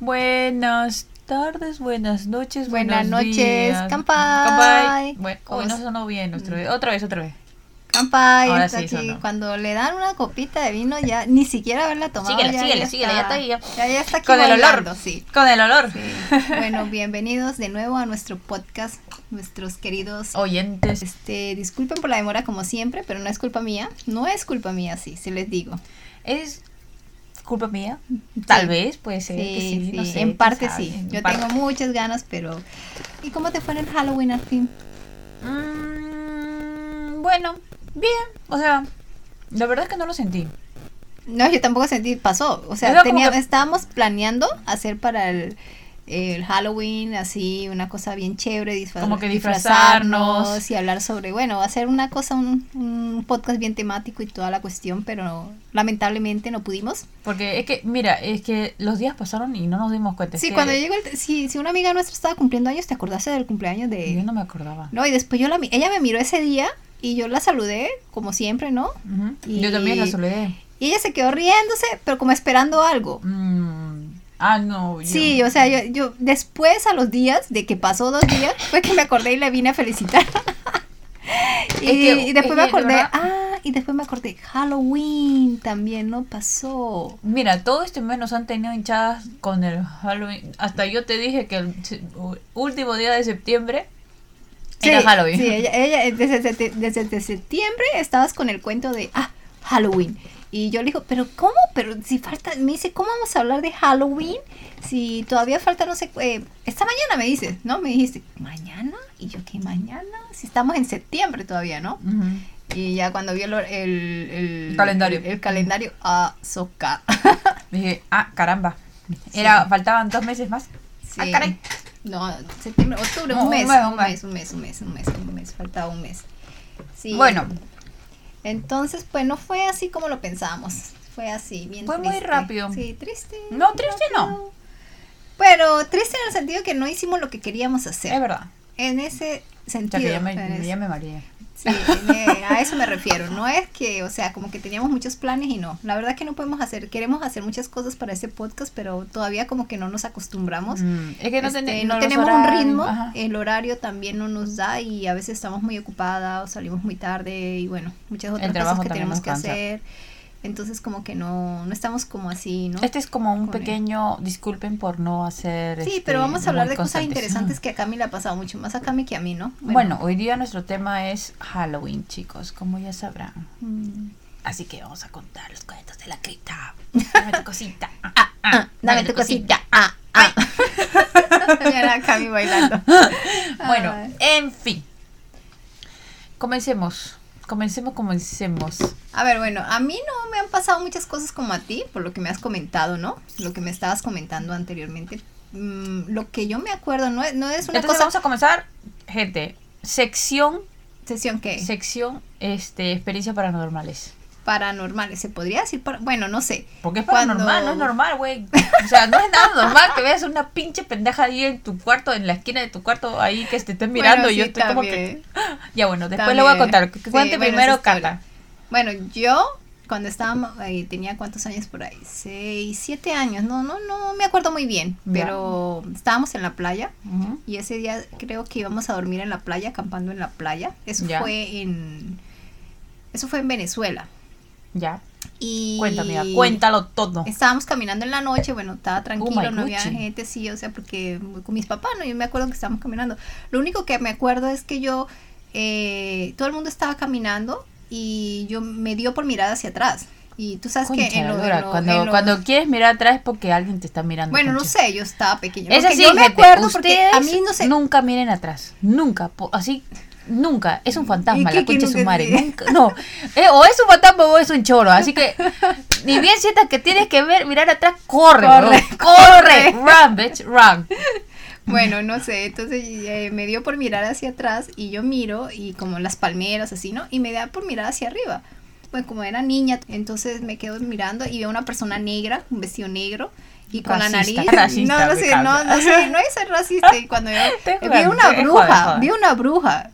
Buenas tardes, buenas noches, Buenas noches, días. kanpai. Kanpai. Bueno, ¿Cómo uy, no sonó bien nuestro. Otra vez, otra vez. Ahora está sí aquí. sonó. Cuando le dan una copita de vino, ya ni siquiera haberla tomado. Síguele, ya, síguele, ya síguele, ya está ahí, ya. Está aquí Con el olor. sí. Con el olor. Sí. Bueno, bienvenidos de nuevo a nuestro podcast, nuestros queridos. Oyentes. Este, disculpen por la demora como siempre, pero no es culpa mía. No es culpa mía, sí, sí les digo. ¿Es culpa mía? Tal Sí. vez, puede ser. que sí, no sé, en parte sí. en Yo parte. tengo muchas ganas, pero. ¿Y cómo te fue en el Halloween al fin? Mm, bueno, bien. O sea, la verdad es que no lo sentí. No, yo tampoco sentí, pasó. O sea, tenía- que- estábamos planeando hacer para el, el Halloween así una cosa bien chévere, Como que disfrazarnos. y hablar sobre, bueno, hacer una cosa, un, un podcast bien temático y toda la cuestión, pero lamentablemente no pudimos. Porque es que, mira, es que los días pasaron y no nos dimos cuenta. Sí, que cuando llegó el, si, si una amiga nuestra estaba cumpliendo años, ¿te acordaste del cumpleaños de...? Yo no me acordaba. No, y después yo la ella me miró ese día y yo la saludé, como siempre, ¿no? Y- Yo también la saludé. Y ella se quedó riéndose, pero como esperando algo. Mm, Ah, no. yo- Sí, o sea, yo, yo después a los días de que pasó dos días, fue que me acordé y le vine a felicitar. y, Es que- y después es me acordé, verdad- ah, y después me acordé, Halloween también no pasó. Mira, todo este mes nos han tenido hinchadas con el Halloween. Hasta yo te dije que el último día de septiembre era Halloween. Sí, ella, ella desde- desde septiembre estabas con el cuento de, ah, Halloween. Y yo le digo, pero ¿cómo? Pero si falta, me dice, ¿cómo vamos a hablar de Halloween? Si todavía falta, no sé, eh, esta mañana me dices, ¿no? Me dijiste, ¿mañana? Y yo, ¿qué mañana? Si estamos en septiembre todavía, ¿no? Y ya cuando vio el, el, el- Calendario. El, el calendario, ah, soca. Dije, ah, caramba. Era, faltaban dos meses más. Ah, Sí. caray. No, septiembre, octubre, No, un, un mes, mes, un un mes, un mes, un mes, un mes, un mes, faltaba un mes. Sí. Bueno, Entonces, pues no fue así como lo pensábamos. Fue así, bien Fue muy rápido. Sí, triste. No, triste no. Pero triste en el sentido que no hicimos lo que queríamos hacer. es verdad. En ese sentido. que ya me, ya me mareé. Sí, me- a eso me refiero. No es que, o sea, como que teníamos muchos planes y no. La verdad que no podemos hacer, queremos hacer muchas cosas para este podcast, pero todavía como que no nos acostumbramos. Mm, es que no, Este, ten- no tenemos un ritmo, ajá. el horario también no nos da y a veces estamos muy ocupadas o salimos muy tarde y bueno, muchas otras cosas que tenemos que hacer. Entonces como que no, no estamos como así, ¿no? Este es como un Con el- pequeño, disculpen por no hacer. sí, este, pero vamos a hablar de cosas interesantes que a Cami le ha pasado mucho más a Cami que a mí, ¿no? Bueno, hoy día nuestro tema es Halloween, chicos, como ya sabrán. mm, Así que vamos a contar los cuentos de la cripta. Dame tu cosita. Ah, ah, ah, dame tu cosita. Ah, ah. A Cami bailando. Bueno, en fin. Comencemos. Comencemos, comencemos. A ver, bueno, a mí no me han pasado muchas cosas como a ti, por lo que me has comentado, ¿no? Lo que me estabas comentando anteriormente. Mm, lo que yo me acuerdo no es, no es una Entonces cosa... vamos a comenzar, gente. Sección, ¿Sesión qué? sección, este, experiencias paranormales. Paranormales, ¿se podría decir? para- Bueno, no sé. Porque es Cuando- paranormal, no es normal, güey. O sea, no es nada normal que veas una pinche pendeja ahí en tu cuarto, en la esquina de tu cuarto, ahí que te estén mirando Bueno, y yo sí, estoy como también. que... Ya bueno, después le voy a También. contar. Sí, cuente bueno, primero. Cata. Bueno, yo cuando estaba, ahí, tenía cuántos años por ahí, seis, siete años, no, no, no me acuerdo muy bien, pero estábamos en la playa y ese día creo que íbamos a dormir en la playa, acampando en la playa. Eso fue en, eso fue en Venezuela. Ya. Y Cuéntame, amiga, cuéntalo todo. Estábamos caminando en la noche, bueno, estaba tranquilo, Oh my no había gente, sí, o sea, porque con mis papás, ¿no? Yo me acuerdo que estábamos caminando. Lo único que me acuerdo es que yo, eh, todo el mundo estaba caminando y yo me dio por mirar hacia atrás. Y tú sabes que Concha en de lo- lora, en lo- cuando, en lo- cuando quieres mirar atrás es porque alguien te está mirando. Bueno, no sé, yo estaba pequeña. Es así, yo me acuerdo porque a mí no sé. nunca miren atrás. Nunca. así, nunca. Es un fantasma, ¿Y la concha su madre. Nunca, no. Eh, o es un fantasma o es un choro. Así que, ni bien sientas que tienes que ver, mirar atrás, corre, Corre, bro. corre. Run, bitch, run. Bueno, no sé, entonces eh, me dio por mirar hacia atrás y yo miro y como las palmeras así, ¿no? Y me da por mirar hacia arriba. Pues como era niña, entonces me quedo mirando y veo una persona negra, un vestido negro y con la nariz. racista, no, no sé, no, no sé, no es ser racista. Y cuando yo vi una bruja, vi una bruja.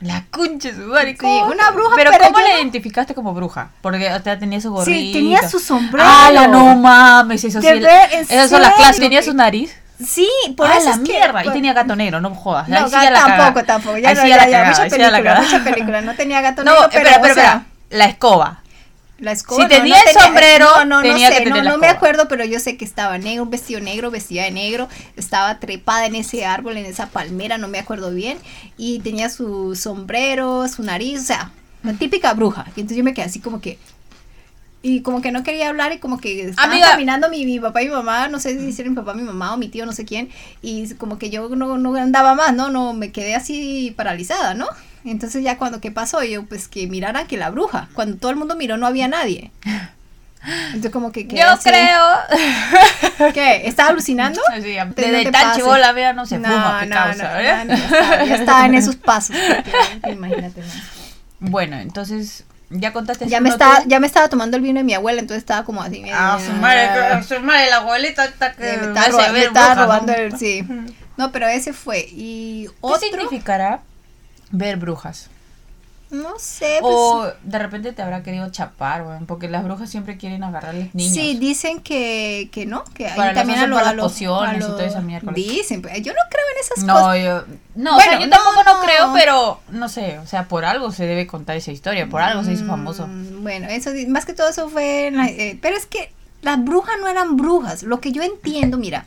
La concha su madre. Sí, una bruja, Pero, pero ¿cómo la no- identificaste como bruja? Porque o sea, tenía su gorrito. Sí, tenía su sombrero. Ah, la no mames, eso sí. De ver, ¿en Esas son las clases. Tenía su nariz. Sí, por ah, eso la es mierda. y tenía gato negro, no jodas. No, Ahí sí ya la tampoco, tampoco. Ya, Ahí no, sí ya, la cagaba, mucha película, mucha película. No tenía gato No, negro, pero, espera, o sea, espera. La escoba. La escoba. Si tenía el sombrero, no, no, tenía no que sé, tener no, la no me acuerdo, pero yo sé que estaba negro, un vestido negro, vestida de negro, estaba trepada en ese árbol, en esa palmera, no me acuerdo bien, y tenía su sombrero, su nariz, o sea, una típica bruja. Y entonces yo me quedé así como que, y como que no quería hablar y como que estaban Amiga. caminando mi, mi papá y mi mamá, no sé si era mi papá, mi mamá o mi tío, no sé quién, y como que yo no, no andaba más, ¿no? No, me quedé así paralizada, ¿no? Entonces ya cuando, ¿qué pasó? Yo pues que mirara que la bruja, cuando todo el mundo miró no había nadie. Entonces como que... Yo así. creo. ¿Qué? ¿Estás alucinando? Sí, Te- desde no te tan pases. chivola, vea, no se No, fuma, qué no, causa, no, ¿eh? no, ya, estaba, en esos pasos. porque, imagínate. ¿no? Bueno, entonces, ¿ya contaste Ya me, estaba, ya me estaba tomando el vino de mi abuela, entonces estaba como así. Ah, su madre, su madre, la abuelita está que me estaba, robando ¿no? el... Sí. No, pero ese fue. Y ¿Qué significará ver brujas? No sé, pues... O de repente te habrá querido chapar, weón, porque las brujas siempre quieren agarrarles niños. Sí, dicen que, que no, que ahí también a lo- a los- a y todo esa miércoles. Dicen, pues, yo no creo en esas No, cosas. yo, no, o sea, Bueno, yo tampoco no. no. creo, pero no sé, o sea, por algo se debe contar esa historia, por algo se hizo famoso. Mm, Bueno, eso más que todo eso fue, en la- eh, pero es que las brujas no eran brujas. Lo que yo entiendo, mira,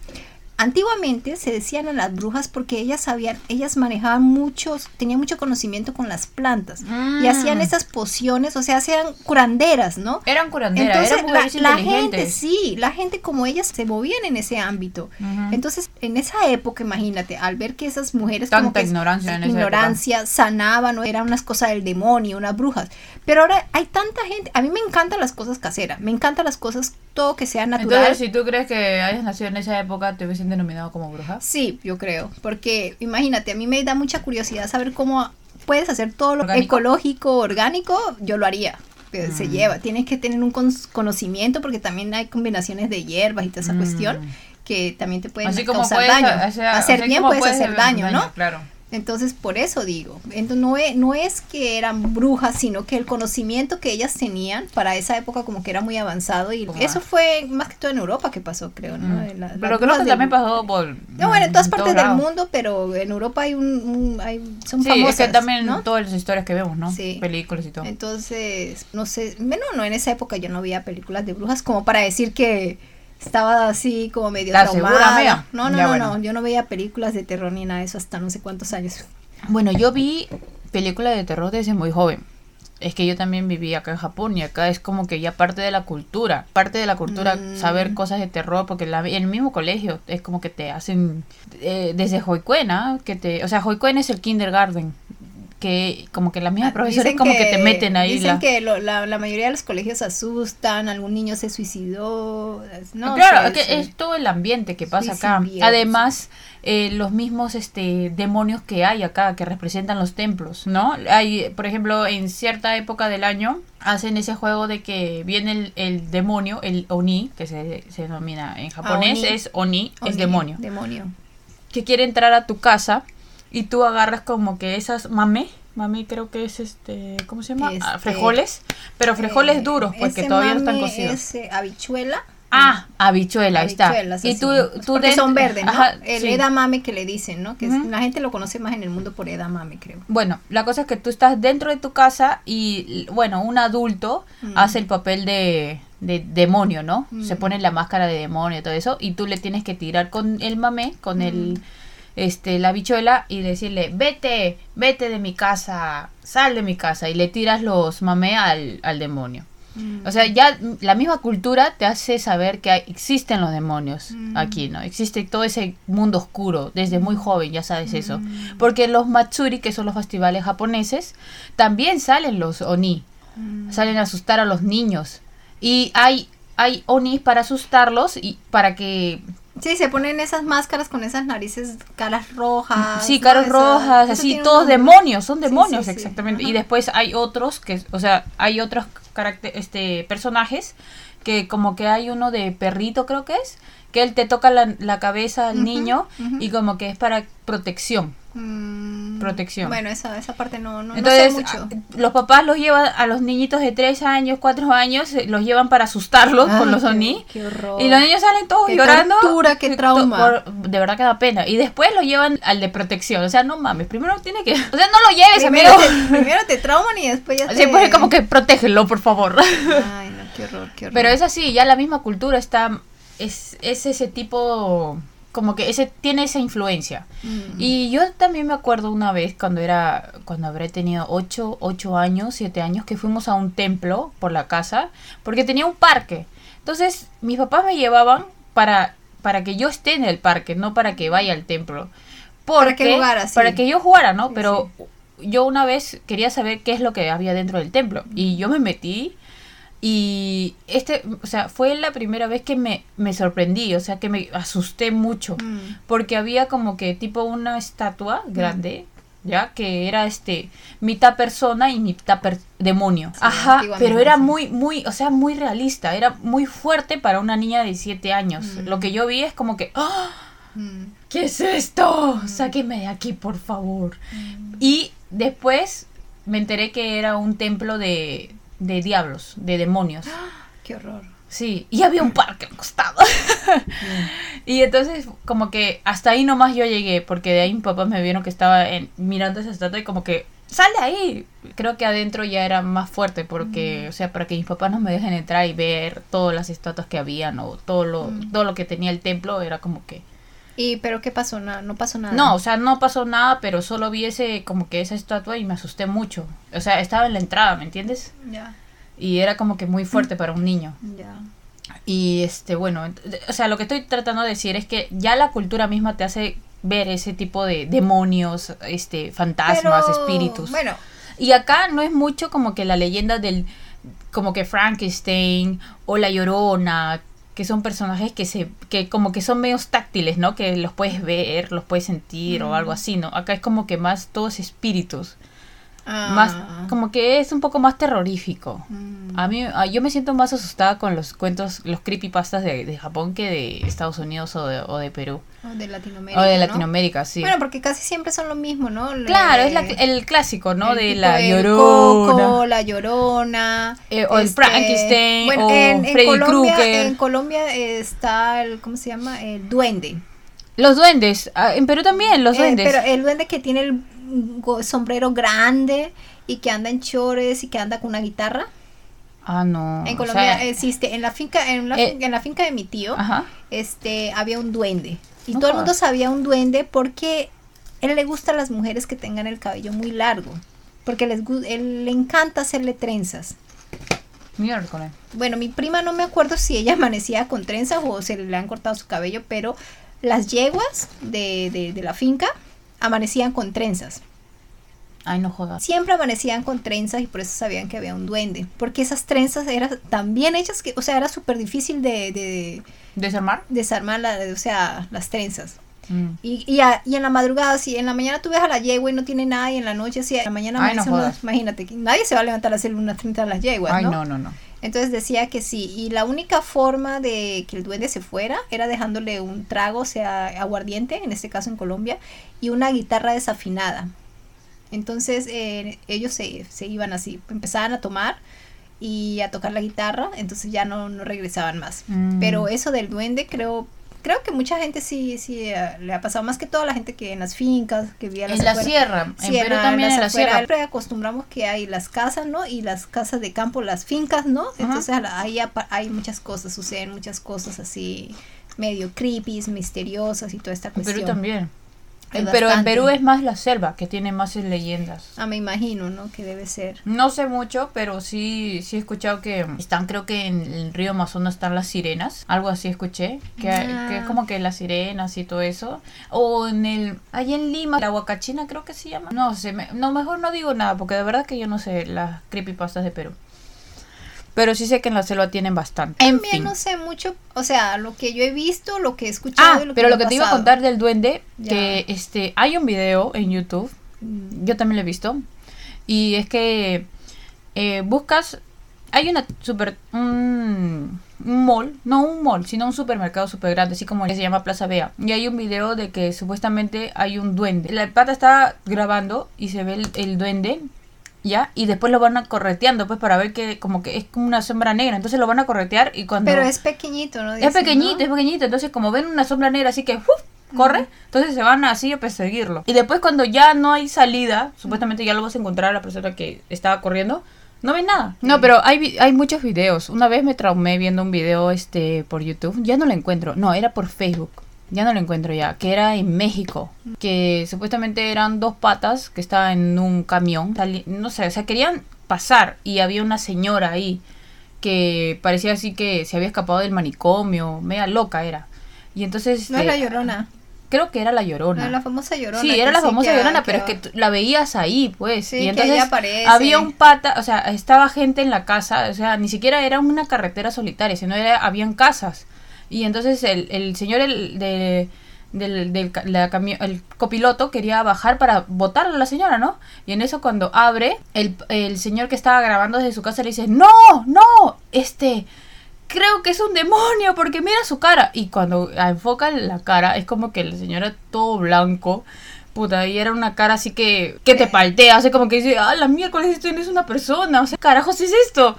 antiguamente se decían a las brujas porque ellas sabían, ellas manejaban muchos, tenían mucho conocimiento con las plantas y Mm. hacían esas pociones, o sea, hacían curanderas, ¿no? Eran curanderas, Entonces, eran mujeres la, la gente, sí, la gente como ellas se movían en ese ámbito. Entonces, en esa época, imagínate, al ver que esas mujeres como Tanta que ignorancia en esa ignorancia sanaban, ¿no? eran unas cosas del demonio, unas brujas. Pero ahora hay tanta gente, a mí me encantan las cosas caseras, me encantan las cosas todo que sea natural. Entonces, si tú crees que hayas nacido en esa época, te hubiesen denominado como bruja. Sí, yo creo, porque imagínate, a mí me da mucha curiosidad saber cómo puedes hacer todo lo ¿Orgánico? ecológico, orgánico, yo lo haría. pero Se Mm. lleva, tienes que tener un con- conocimiento porque también hay combinaciones de hierbas y toda esa Mm. cuestión que también te pueden Así como causar puedes daño. hacer, bien puedes hacer daño, ¿no? Claro. Entonces, por eso digo, entonces no es, no es que eran brujas, sino que el conocimiento que ellas tenían para esa época como que era muy avanzado y eso fue más que todo en Europa que pasó, creo, ¿no? Mm. La- Pero creo que del- también pasó por. No, bueno, en todas partes del mundo, pero en Europa hay un, un- hay, son Sí, famosas, es que también ¿no? todas las historias que vemos, ¿no? Sí. Películas y todo. Entonces, no sé, bueno, no, en esa época yo no veía películas de brujas como para decir que estaba así como medio ¿Estás traumada. No, no, Ya, no, bueno. no, yo no veía películas de terror ni nada de eso hasta no sé cuántos años. Bueno, yo vi películas de terror desde muy joven. Es que yo también viví acá en Japón y acá es como que ya parte de la cultura. Parte de la cultura Mm. saber cosas de terror porque la, en el mismo colegio es como que te hacen eh, desde Hoikuen, ¿ah? que te, o sea, Hoikuen es el kindergarten que como que las mismas profesores Dicen como que, te meten ahí Dicen la- que lo- la, la mayoría de los colegios asustan, algún niño se suicidó. No claro, sé, es que sí. es todo el ambiente que pasa acá. Además, eh, los mismos este demonios que hay acá que representan los templos, ¿no? Hay, por ejemplo, en cierta época del año hacen ese juego de que viene el, el demonio, el oni, que se, se denomina en japonés oni. es oni, es Oni, demonio, Demonio. que quiere entrar a tu casa y tú agarras como que esas mame, mame creo que es este, ¿cómo se llama? Ah, Este, frijoles, pero frijoles Eh, duros, porque todavía no están cocidos. Es eh, habichuela. Ah, habichuela, ahí está. Y tú, tú Porque dentro- son verdes, ¿no? Ajá, el sí. edamame que le dicen, ¿no? Que es- la gente lo conoce más en el mundo por edamame, creo. Bueno, la cosa es que tú estás dentro de tu casa y, bueno, un adulto Mm. hace el papel de, de demonio, ¿no? Mm. Se pone la máscara de demonio y todo eso y tú le tienes que tirar con el mamé, con el este la bichuela y decirle, "Vete, vete de mi casa, sal de mi casa" y le tiras los mamé al, al demonio. O sea, ya la misma cultura te hace saber que hay- existen los demonios Mm. aquí, ¿no? Existe todo ese mundo oscuro desde muy joven, ya sabes eso. Mm. Porque los Matsuri, que son los festivales japoneses, también salen los Oni. Mm. Salen a asustar a los niños. Y hay, hay Oni para asustarlos y para que... Sí, se ponen esas máscaras con esas narices, caras rojas. sí, caras rojas, eso así, todos nombre. demonios, son demonios, sí, sí. exactamente. Y después hay otros que, o sea, hay otros caracter este, personajes que como que hay uno de perrito, creo que es, que él te toca la, la cabeza al niño y como que es para protección. Mm, Protección. Bueno, esa, esa parte no, no, no Entonces, sé mucho. a- los papás los llevan a los niñitos de 3 años, 4 años, los llevan para asustarlos con Ay, los Oni. qué horror. Y los niños salen todos Qué llorando. tortura, qué trauma. por- de verdad que da pena. Y después lo llevan al de protección. O sea, no mames. Primero tiene que. O sea, no lo lleves, primero, amigo. te, primero te trauman y después ya te... Sí, pues como que protégelo, por favor. Ay, no, qué horror, qué horror. Pero es así, ya la misma cultura está. Es, es ese tipo. Como que ese tiene esa influencia. Mm. Y yo también me acuerdo una vez cuando era, cuando habré tenido 8, 8 años, 7 años, que fuimos a un templo por la casa, porque tenía un parque. Entonces, mis papás me llevaban para, para que yo esté en el parque, no para que vaya al templo. Para que Porque- jugara, sí. Para que yo jugara, ¿no? Sí, Pero yo una vez quería saber qué es lo que había dentro del templo. Y yo me metí y este, o sea, fue la primera vez que me, me sorprendí, o sea, que me asusté mucho Mm. porque había como que tipo una estatua grande, ya que era este mitad persona y mitad per- demonio. Sí, Ajá, pero era sí. muy muy, o sea, muy realista, era muy fuerte para una niña de 7 años. Mm. Lo que yo vi es como que ¡Ah! Mm. ¿Qué es esto? Sáquenme de aquí, por favor. Y después me enteré que era un templo de, de diablos, de demonios. Qué horror. Sí, y había un parque al costado. y entonces, como que hasta ahí nomás yo llegué, porque de ahí mis papás me vieron que estaba en- mirando esa estatua y como que, ¡sal de ahí! Creo que adentro ya era más fuerte, porque, o sea, para que mis papás no me dejen entrar y ver todas las estatuas que habían o todo lo, Mm. todo lo que tenía el templo, era como que... ¿Y pero qué pasó? No, no pasó nada. No, o sea, no pasó nada, pero solo vi ese, como que esa estatua y me asusté mucho. O sea, estaba en la entrada, ¿me entiendes? Ya, Y era como que muy fuerte para un niño. ya. Y este, bueno, o sea, lo que estoy tratando de decir es que ya la cultura misma te hace ver ese tipo de demonios, este, fantasmas, Pero, espíritus. Bueno, Y acá no es mucho como que la leyenda del, como que Frankenstein o la Llorona, que son personajes que se, que como que son medios táctiles, ¿no? Que los puedes ver, los puedes sentir o algo así, ¿no? Acá es como que más todos espíritus, ah, más, como que es un poco más terrorífico. mm. A mí, a- yo me siento más asustada con los cuentos, los creepypastas de, de Japón que de Estados Unidos o de, o de Perú. O de Latinoamérica. O de ¿no? Latinoamérica, sí. Bueno, porque casi siempre son lo mismo, ¿no? Le- claro, es la- el clásico, ¿no? el De la llorona. Coco, la llorona. Eh, o el Frankenstein, o en, en Freddy Colombia, Krueger. En Colombia está el, ¿cómo se llama? El duende. Los duendes, ah, en Perú también, los Eh, duendes. pero el duende que tiene el sombrero grande y que anda en chores y que anda con una guitarra. ah, no. en o Colombia sea, existe, en la finca, en la, eh, fin- en la finca de mi tío, Ajá. este, había un duende. Y No todo el mundo sabía un duende porque él le gusta a las mujeres que tengan el cabello muy largo. Porque les, él le encanta hacerle trenzas. Miércoles. Bueno, mi prima no me acuerdo si ella amanecía con trenzas o se le han cortado su cabello, pero las yeguas de, de- de la finca amanecían con trenzas. Ay, no jodas. Siempre amanecían con trenzas y por eso sabían que había un duende. Porque esas trenzas eran tan bien hechas que, o sea, era súper difícil de, de ¿Desarmar? desarmar, la, o sea, las trenzas. Mm. Y, y, a- y en la madrugada, si en la mañana tú ves a la yegua y no tiene nada, y en la noche, si en la mañana Ay, no imagínate, nadie se va a levantar a hacer unas 30 a las yeguas, Ay, ¿no? no, no, no. Entonces decía que sí, y la única forma de que el duende se fuera era dejándole un trago, o sea, aguardiente, en este caso en Colombia, y una guitarra desafinada. Entonces eh, ellos se, se iban así, empezaban a tomar y a tocar la guitarra, entonces ya no, no regresaban más. Mm. Pero eso del duende creo... Creo que mucha gente sí, sí eh, le ha pasado, más que toda la gente que en las fincas, que vivía a las En la sierra. En Sí, Perú la- también en la sierra. Siempre acostumbramos que hay las casas, ¿no? Y las casas de campo, las fincas, ¿no? Entonces ahí hay muchas cosas, suceden muchas cosas así medio creepy, misteriosas y toda esta En cuestión. Perú también. Hay Pero en. Perú es más la selva, que tiene más leyendas. Ah, me imagino, ¿no? Que debe ser. No sé mucho, pero sí, sí he escuchado que están, creo que en el río Amazonas están las sirenas, algo así escuché, que, Ah. que es como que las sirenas y todo eso. O en el, ahí en Lima, la huacachina creo que se llama. No sé, me- no, mejor no digo nada, porque de verdad que yo no sé las creepypastas de Perú. Pero sí sé que en la selva tienen bastante. En También fin. no sé mucho, o sea, lo que yo he visto, lo que he escuchado Ah, y lo que pero me lo que te iba a contar del duende, Ya. que este, hay un video en YouTube Mm, yo también lo he visto. Y es que eh, buscas. Hay una super. un- un mall, no un mall, sino un supermercado súper grande, así como se llama Plaza Bea. Y hay un video de que supuestamente hay un duende. La pata está grabando y se ve el, el duende, ¿ya? Y después lo van a correteando, pues para ver que como que es como una sombra negra. Entonces lo van a corretear y cuando... Pero es pequeñito, ¿no? Es pequeñito, ¿no? es pequeñito. Entonces, como ven una sombra negra, así que ¡uf! corre, entonces se van así a perseguirlo. Y después, cuando ya no hay salida, supuestamente ya lo vas a encontrar a la persona que estaba corriendo. No ves nada. No, pero hay, hay muchos videos. Una vez me traumé viendo un video este por YouTube. Ya no lo encuentro. No, era por Facebook. Ya no lo encuentro ya. Que era en México. Que supuestamente eran dos patas que estaban en un camión. No sé, o sea, querían pasar. Y había una señora ahí que parecía así que se había escapado del manicomio. Media loca era. Y entonces... No es este, la llorona. Creo que era la llorona. No es la famosa llorona. Sí, que era la famosa que- llorona, pero es que- que la veías ahí, pues. Sí, y que entonces aparece. había un pata, o sea, estaba gente en la casa, o sea, ni siquiera era una carretera solitaria, sino era, habían casas. Y entonces el, el señor el, de, del, del copiloto quería bajar para botar a la señora, ¿no? Y en eso cuando abre, el, el señor que estaba grabando desde su casa le dice, no, no, este, creo que es un demonio porque mira su cara. Y cuando enfoca la cara, es como que la señora todo blanco. Puta, y era una cara así que, que te paltea, así como que dice, ah, la miércoles esto no es una persona, o sea, carajos es esto.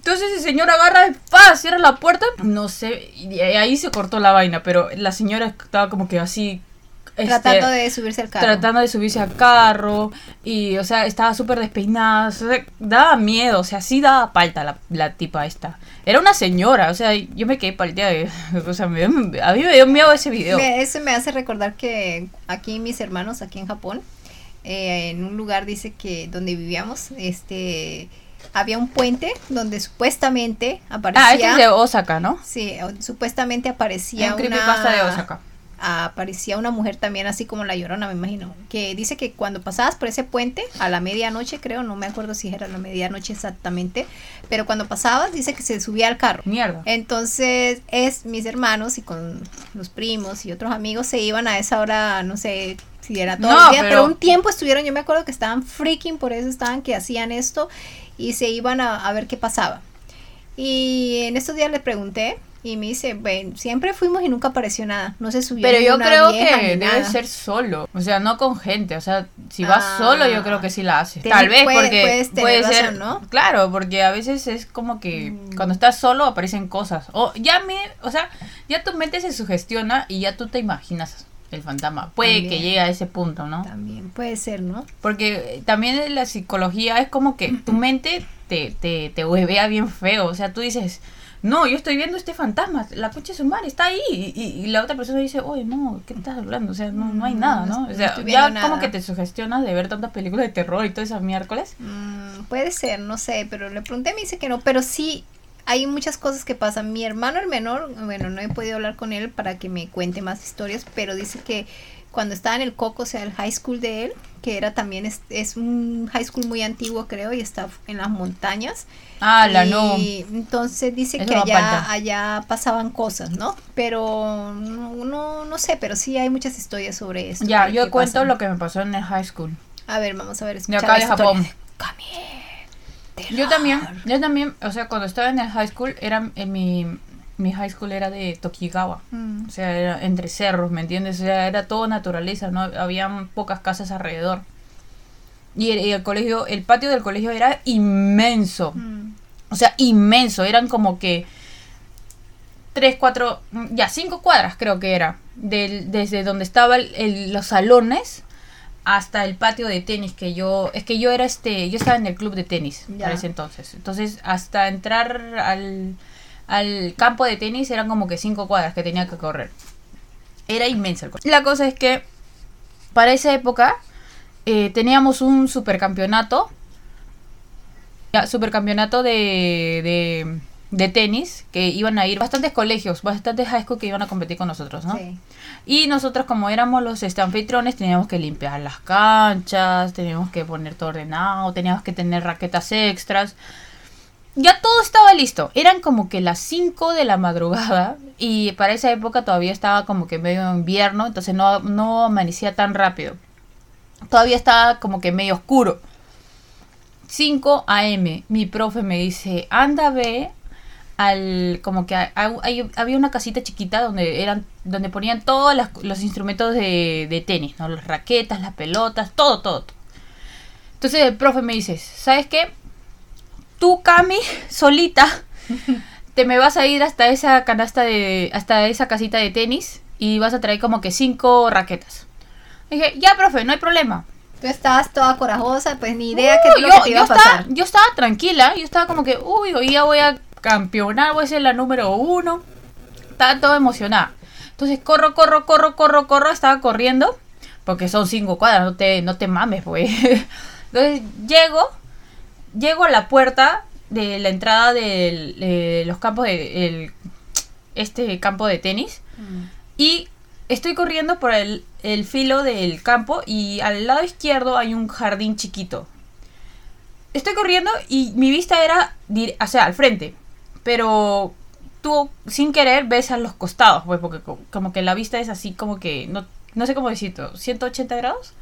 Entonces el señor agarra paz, cierra la puerta, no sé, y ahí se cortó la vaina, pero la señora estaba como que así... este, Tratando de subirse al carro. tratando de subirse al carro y o sea estaba súper despeinada o sea, daba miedo o sea sí daba palta la, la tipa esta. Era una señora o sea yo me quedé palteada o sea me a mí me dio miedo ese video. Me- eso me hace recordar que aquí mis hermanos, aquí en Japón, eh, en un lugar dice que donde vivíamos, este, había un puente donde supuestamente aparecía. ah este es de Osaka no Sí, supuestamente aparecía un una creepypasta de Osaka. aparecía una mujer también así como la llorona me imagino que dice que cuando pasabas por ese puente a la medianoche creo no me acuerdo si era la medianoche exactamente pero cuando pasabas dice que se subía al carro. Mierda. Entonces es mis hermanos y con los primos y otros amigos se iban a esa hora no sé si era todo No, el día pero, pero- un tiempo estuvieron yo me acuerdo que estaban freaking por eso estaban que hacían esto y se iban a, a ver qué pasaba y en estos días le pregunté y me dice, ven, siempre fuimos y nunca apareció nada. No se subió pero yo creo que debe ser solo o sea no con gente o sea si vas Ah. solo yo creo que sí la haces Tienes- tal vez puede- porque puede razón, ser ¿no? claro porque a veces es como que Mm. cuando estás solo aparecen cosas o ya me o sea ya tu mente se sugestiona y ya tú te imaginas el fantasma puede También. que llegue a ese punto no También puede ser, ¿no? porque eh, también la psicología es como que tu mente te, te, te huevea bien feo. O sea, tú dices, no, yo estoy viendo este fantasma, la coche su madre está ahí. Y, y- y la otra persona dice, oye, no, ¿qué estás hablando? O sea, no, no hay Mm, nada, no O sea, no ya como que te sugestionas de ver tantas películas de terror y todo eso miércoles. Mm, puede ser, no sé, pero le pregunté, me dice que no, pero sí hay muchas cosas que pasan. Mi hermano el menor, bueno, no he podido hablar con él para que me cuente más historias, pero dice que cuando estaba en el Coco, o sea, el high school de él, que era también, es, es un high school muy antiguo, creo, y está en las montañas. Ah, la y no. entonces dice Eso que no allá, falta. allá pasaban cosas, ¿no? Pero no, no, no sé, pero sí hay muchas historias sobre eso. Ya, yo cuento pasan. lo que me pasó en el high school. A ver, vamos a ver. De acá de Japón. de Yo también, yo también, o sea, cuando estaba en el high school, era en mi, mi high school era de Tokigawa. Mm. O sea, era entre cerros, ¿me entiendes? O sea, era todo naturaleza, ¿no? Habían pocas casas alrededor. Y el, y el colegio, el patio del colegio era inmenso. Mm. O sea, inmenso. Eran como que tres, cuatro, mm, ya cinco cuadras creo que era. Del, desde donde estaban los salones hasta el patio de tenis que yo, es que yo era este, yo estaba en el club de tenis Ya. para ese entonces. Entonces, hasta entrar al, al campo de tenis eran como que cinco cuadras que tenía que correr. Era inmenso el. La cosa es que para esa época eh, teníamos un supercampeonato. Ya, supercampeonato de, de, de tenis que iban a ir bastantes colegios, bastantes high school que iban a competir con nosotros, ¿no? Sí. Y nosotros como éramos los este, anfitriones teníamos que limpiar las canchas, teníamos que poner todo ordenado, teníamos que tener raquetas extras. Ya todo estaba listo. Eran como que las 5 de la madrugada y para esa época todavía estaba como que medio invierno, entonces no, no amanecía tan rápido. Todavía estaba como que medio oscuro. 5 a.m. Mi profe me dice, anda ve al como que a- a- hay- había una casita chiquita donde eran donde ponían todos las- los instrumentos de, de tenis, ¿no? Las raquetas, las pelotas, todo, todo, todo. Entonces el profe me dice, ¿sabes qué? Tú, Cami, solita, te me vas a ir hasta esa canasta de, hasta esa casita de tenis y vas a traer como que cinco raquetas. Dije, ya, profe, no hay problema. Tú estabas toda corajosa, pues ni idea qué es lo yo, que te iba yo a pasar. estaba, yo estaba tranquila, yo estaba como que, uy, hoy ya voy a campeonar, voy a ser la número uno. Estaba todo emocionada. Entonces corro, corro, corro, corro, corro, estaba corriendo, porque son cinco cuadras, no te, no te mames, pues. Entonces llego, llego a la puerta de la entrada de eh, los campos de el- este campo de tenis. Mm. Y estoy corriendo por el, el filo del campo y al lado izquierdo hay un jardín chiquito. Estoy corriendo y mi vista era, o sea, al frente. Pero tú sin querer ves a los costados, pues, porque co- como que la vista es así como que, no, no sé cómo decirlo, 180 grados.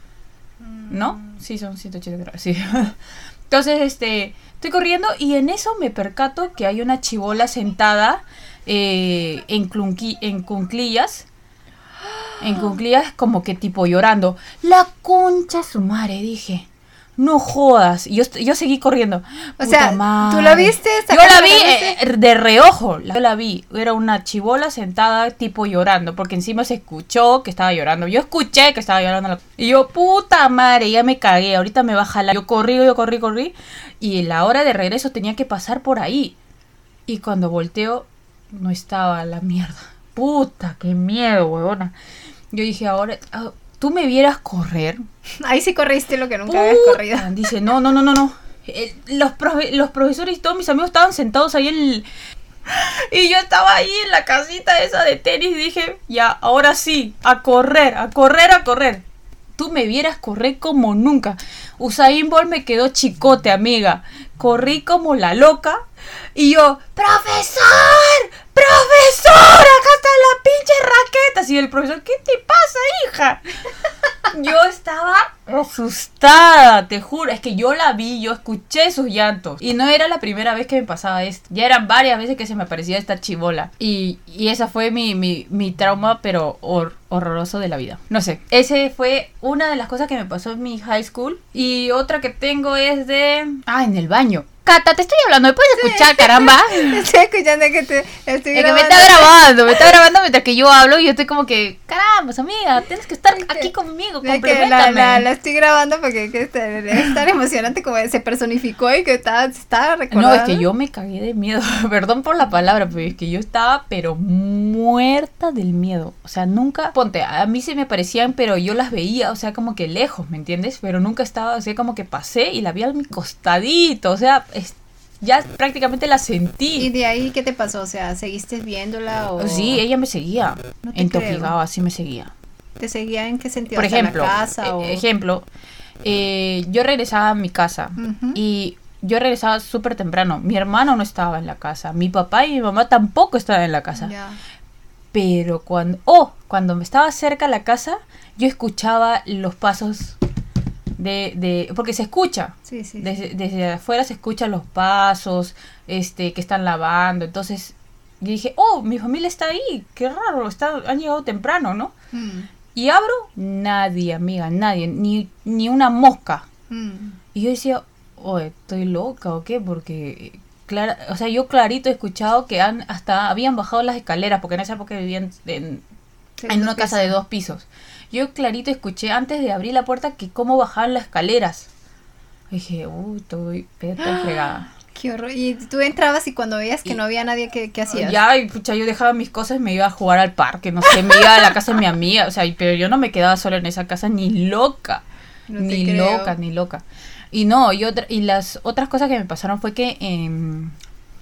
¿No? Sí, son 180 grados, sí. Entonces, este, estoy corriendo y en eso me percato que hay una chivola sentada eh, en, clunqui- en cunclillas. En cunclillas como que tipo llorando. La concha su madre, dije. No jodas. Y yo, yo seguí corriendo. O sea, Puta ¿tú la madre. viste? Yo ¿Sacaste la la vi viste? eh, de reojo. Yo la vi. Era una chivola sentada tipo llorando. Porque encima se escuchó que estaba llorando. Yo escuché que estaba llorando. Y yo, puta madre, ya me cagué. Ahorita me va a jalar. Yo corrí, yo corrí, corrí. Y la hora de regreso tenía que pasar por ahí. Y cuando volteo, no estaba la mierda. Puta, qué miedo, huevona. Yo dije, ahora, ah, tú me vieras correr. Ahí sí corriste lo que nunca habías Puta. corrido. Dice, no, no, no, no, no. Eh, los, profe- los profesores y todos mis amigos estaban sentados ahí en el... Y yo estaba ahí en la casita esa de tenis y dije, ya, ahora sí, a correr, a correr, a correr. Tú me vieras correr como nunca. Usain Bolt me quedó chicote, amiga. Corrí como la loca. Y yo, profesor, profesor, acá están las pinches raquetas. Y el profesor, ¿qué te pasa, hija? Yo estaba asustada, te juro. Es que yo la vi, yo escuché sus llantos. Y no era la primera vez que me pasaba esto. Ya eran varias veces que se me aparecía esta chivola. Y, y esa fue mi, mi, mi trauma, pero hor- horroroso de la vida. No sé. Ese fue una de las cosas que me pasó en mi high school. Y otra que tengo es de... Ah, en el baño. Cata, te estoy hablando. ¿Me puedes escuchar, caramba? Estoy escuchando que te estoy Es que me grabando. está grabando, me está grabando mientras que yo hablo y yo estoy como que, caramba, amiga, tienes que estar aquí conmigo, que la, complementame. la, la estoy grabando porque que es tan emocionante como se personificó y que estaba, estaba recordando. No, es que yo me cagué de miedo, perdón por la palabra, pero es que yo estaba pero muerta del miedo. O sea, nunca, ponte, a mí se me parecían, pero yo las veía, o sea, como que lejos, ¿me entiendes? Pero nunca estaba, o sea, como que pasé y la vi a mi costadito, o sea, es- ya prácticamente la ¿Y sentí. de ahí qué te pasó? O sea, ¿seguiste viéndola o Sí, ella me seguía, No te en. Tokigawa, sí me seguía. te seguía en qué sentido? Por ¿Hasta ejemplo, la casa o ejemplo, eh, yo regresaba a mi casa y yo regresaba súper temprano. Mi hermano no estaba en la casa, mi papá y mi mamá tampoco estaban en la casa. Pero cuando, oh, cuando me estaba cerca a la casa, yo escuchaba los pasos de, de porque se escucha. Sí, sí. sí. Desde, desde afuera se escuchan los pasos, este, que están lavando. Entonces, yo dije, oh, mi familia está ahí, qué raro, está, han llegado temprano, ¿no? Mm, Y abro, nadie, amiga, nadie, ni, ni una mosca. mm. Y yo decía, oh, ¿estoy loca o qué? Porque, clara, o sea, yo clarito he escuchado que han, hasta habían bajado las escaleras, porque en esa época vivían en, en una casa de dos pisos. Yo clarito escuché antes de abrir la puerta que cómo bajaban las escaleras. dije, uy, estoy, estoy fregada. Qué horror. Y tú entrabas y cuando veías que Y- no había nadie, ¿qué, qué hacías? Ya, y pucha, yo dejaba mis cosas y me iba a jugar al parque, no sé, me iba a la casa de mi amiga, o sea, y- pero yo no me quedaba sola en esa casa ni loca, No ni creo. loca, ni loca. Y no, y, otra, y las otras cosas que me pasaron fue que em,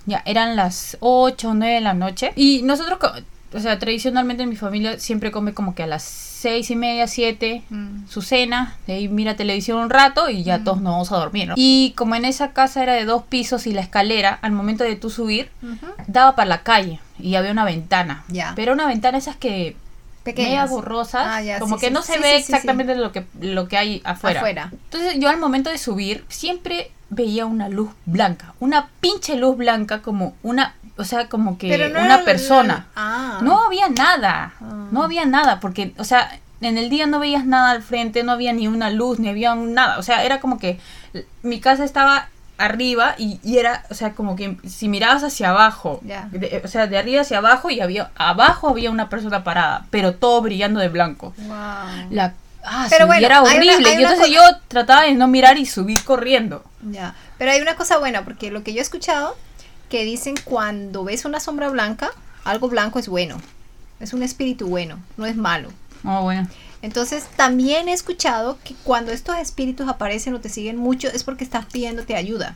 ya eran las 8 o 9 de la noche y nosotros, o sea, tradicionalmente mi familia siempre come como que a las seis y media, 7 Mm. su cena, de ahí mira televisión un rato y ya Mm. todos nos vamos a dormir, ¿no? Y como en esa casa era de dos pisos y la escalera, al momento de tú subir, daba para la calle y había una ventana. Ya. Pero una ventana esas que Pequeñas. borrosas, Ah, ya, como sí, que sí, no se sí, ve exactamente lo que lo que hay afuera. Afuera. Entonces yo al momento de subir siempre veía una luz blanca, una pinche luz blanca como una, o sea, como que no una persona. Ah. No había nada, Ah. no había nada, porque, o sea, en el día no veías nada al frente, no había ni una luz, ni había un- nada, o sea, era como que mi casa estaba arriba y, y era, o sea, como que si mirabas hacia abajo, de- o sea, de arriba hacia abajo y había, abajo había una persona parada, pero todo brillando de blanco. Wow. La, ah, Pero sí, bueno, y era hay una- horrible, hay y entonces yo trataba de no mirar y subir corriendo. Ya. Pero hay una cosa buena, porque lo que yo he escuchado, que dicen cuando ves una sombra blanca, algo blanco es bueno. Es un espíritu bueno, no es malo. Oh, bueno. Entonces, también he escuchado que cuando estos espíritus aparecen o te siguen mucho es porque estás pidiéndote ayuda.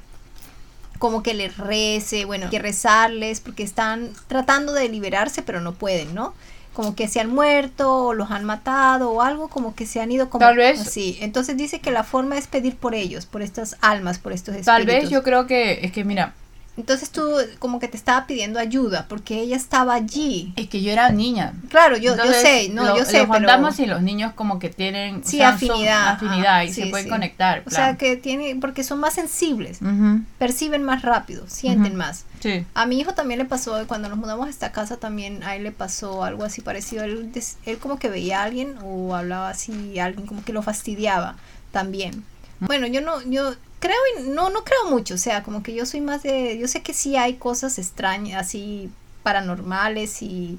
Como que les rece, bueno, que rezarles porque están tratando de liberarse pero no pueden, ¿no? Como que se han muerto o los han matado o algo como que se han ido como Tal vez. así. Entonces dice que la forma es pedir por ellos, por estas almas, por estos espíritus. Tal vez yo creo que, es que mira, Entonces tú como que te estaba pidiendo ayuda porque ella estaba allí. es que yo era niña. Claro, yo, yo Entonces, sé, no, lo- yo sé, Los pero... y los niños como que tienen o Sí, sea, son afinidad. afinidad y Ah, se sí, pueden sí. conectar. O sea, que tiene, porque son más sensibles, Ujú, perciben más rápido, sienten Ujú. más. Sí. A mi hijo también le pasó, cuando nos mudamos a esta casa también a él le pasó algo así parecido. Él, él como que veía a alguien o hablaba así, alguien como que lo fastidiaba también. Bueno, yo no, yo creo, y no, no creo mucho, o sea, como que yo soy más de, yo sé que sí hay cosas extrañas, así paranormales y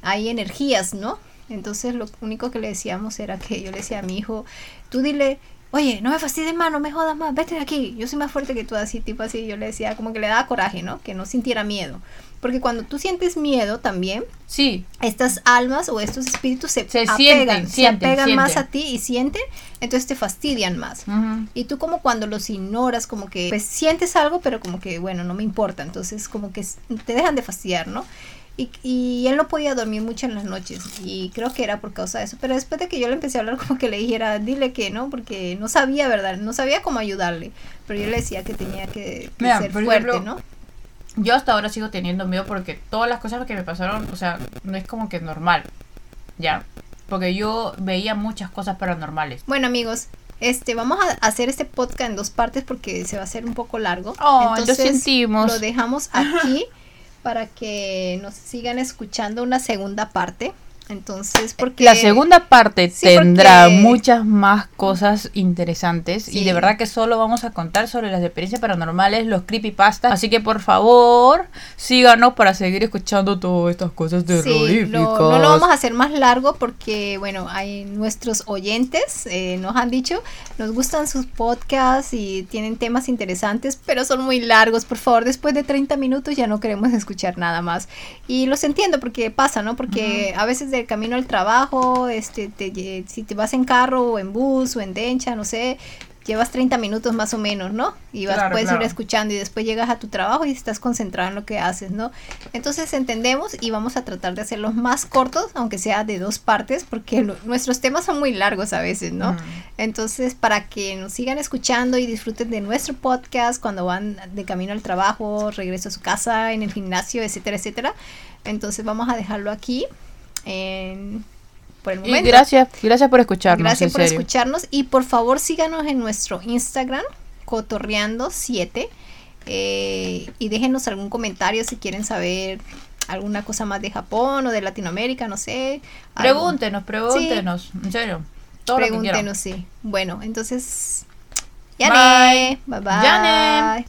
hay energías, ¿no? Entonces lo único que le decíamos era que yo le decía a mi hijo, tú dile, oye, no me fastidies más, no me jodas más, vete de aquí, yo soy más fuerte que tú, así, tipo así, yo le decía como que le daba coraje, ¿no? Que no sintiera miedo. Porque cuando tú sientes miedo también, Sí, estas almas o estos espíritus se, Se apegan, sienten, se sienten, apegan más a ti y sienten, entonces te fastidian más. Y tú como cuando los ignoras, como que pues sientes algo, pero como que bueno, no me importa, entonces como que te dejan de fastidiar, ¿no? Y, y él no podía dormir mucho en las noches y creo que era por causa de eso, pero después de que yo le empecé a hablar como que le dijera, dile que no, porque no sabía, ¿verdad? No sabía cómo ayudarle, pero yo le decía que tenía que, que Mira, ser fuerte, ejemplo, ¿no? Yo hasta ahora sigo teniendo miedo porque todas las cosas que me pasaron, o sea, no es como que normal, ¿ya? Porque yo veía muchas cosas paranormales. Bueno amigos, este, vamos a hacer este podcast en dos partes porque se va a hacer un poco largo. Oh, lo sentimos. Lo dejamos aquí para que nos sigan escuchando una segunda parte. Entonces, porque La segunda parte Sí, tendrá porque- muchas más cosas interesantes y Sí. de verdad que solo vamos a contar sobre las experiencias paranormales, los creepypastas. Así que por favor, síganos para seguir escuchando todas estas cosas Sí, terroríficas. lo- no lo vamos a hacer más largo porque, bueno, hay nuestros oyentes eh, nos han dicho, nos gustan sus podcasts y tienen temas interesantes, pero son muy largos. Por favor, después de 30 minutos ya no queremos escuchar nada más. Y los entiendo porque pasa, ¿no? Porque a veces camino al trabajo, este, te si te vas en carro o en bus o en dencha, no sé, llevas 30 minutos más o menos, ¿no? Y vas, Claro, puedes claro. ir escuchando y después llegas a tu trabajo y estás concentrado en lo que haces, ¿no? Entonces entendemos y vamos a tratar de hacerlos más cortos, aunque sea de dos partes, porque lo- nuestros temas son muy largos a veces, ¿no? Mm. Entonces, para que nos sigan escuchando y disfruten de nuestro podcast cuando van de camino al trabajo, regreso a su casa, en el gimnasio, etcétera, etcétera. Entonces vamos a dejarlo aquí en- por el Y momento. gracias, gracias por escucharnos. Gracias por serio. escucharnos y por favor síganos en nuestro Instagram, cotorreando7 eh, y déjenos algún comentario si quieren saber alguna cosa más de Japón o de Latinoamérica, no sé. algo. Pregúntenos, pregúntenos, en serio. Todo lo que. Pregúntenos, sí. Bueno, entonces, ya bye bye. Yane.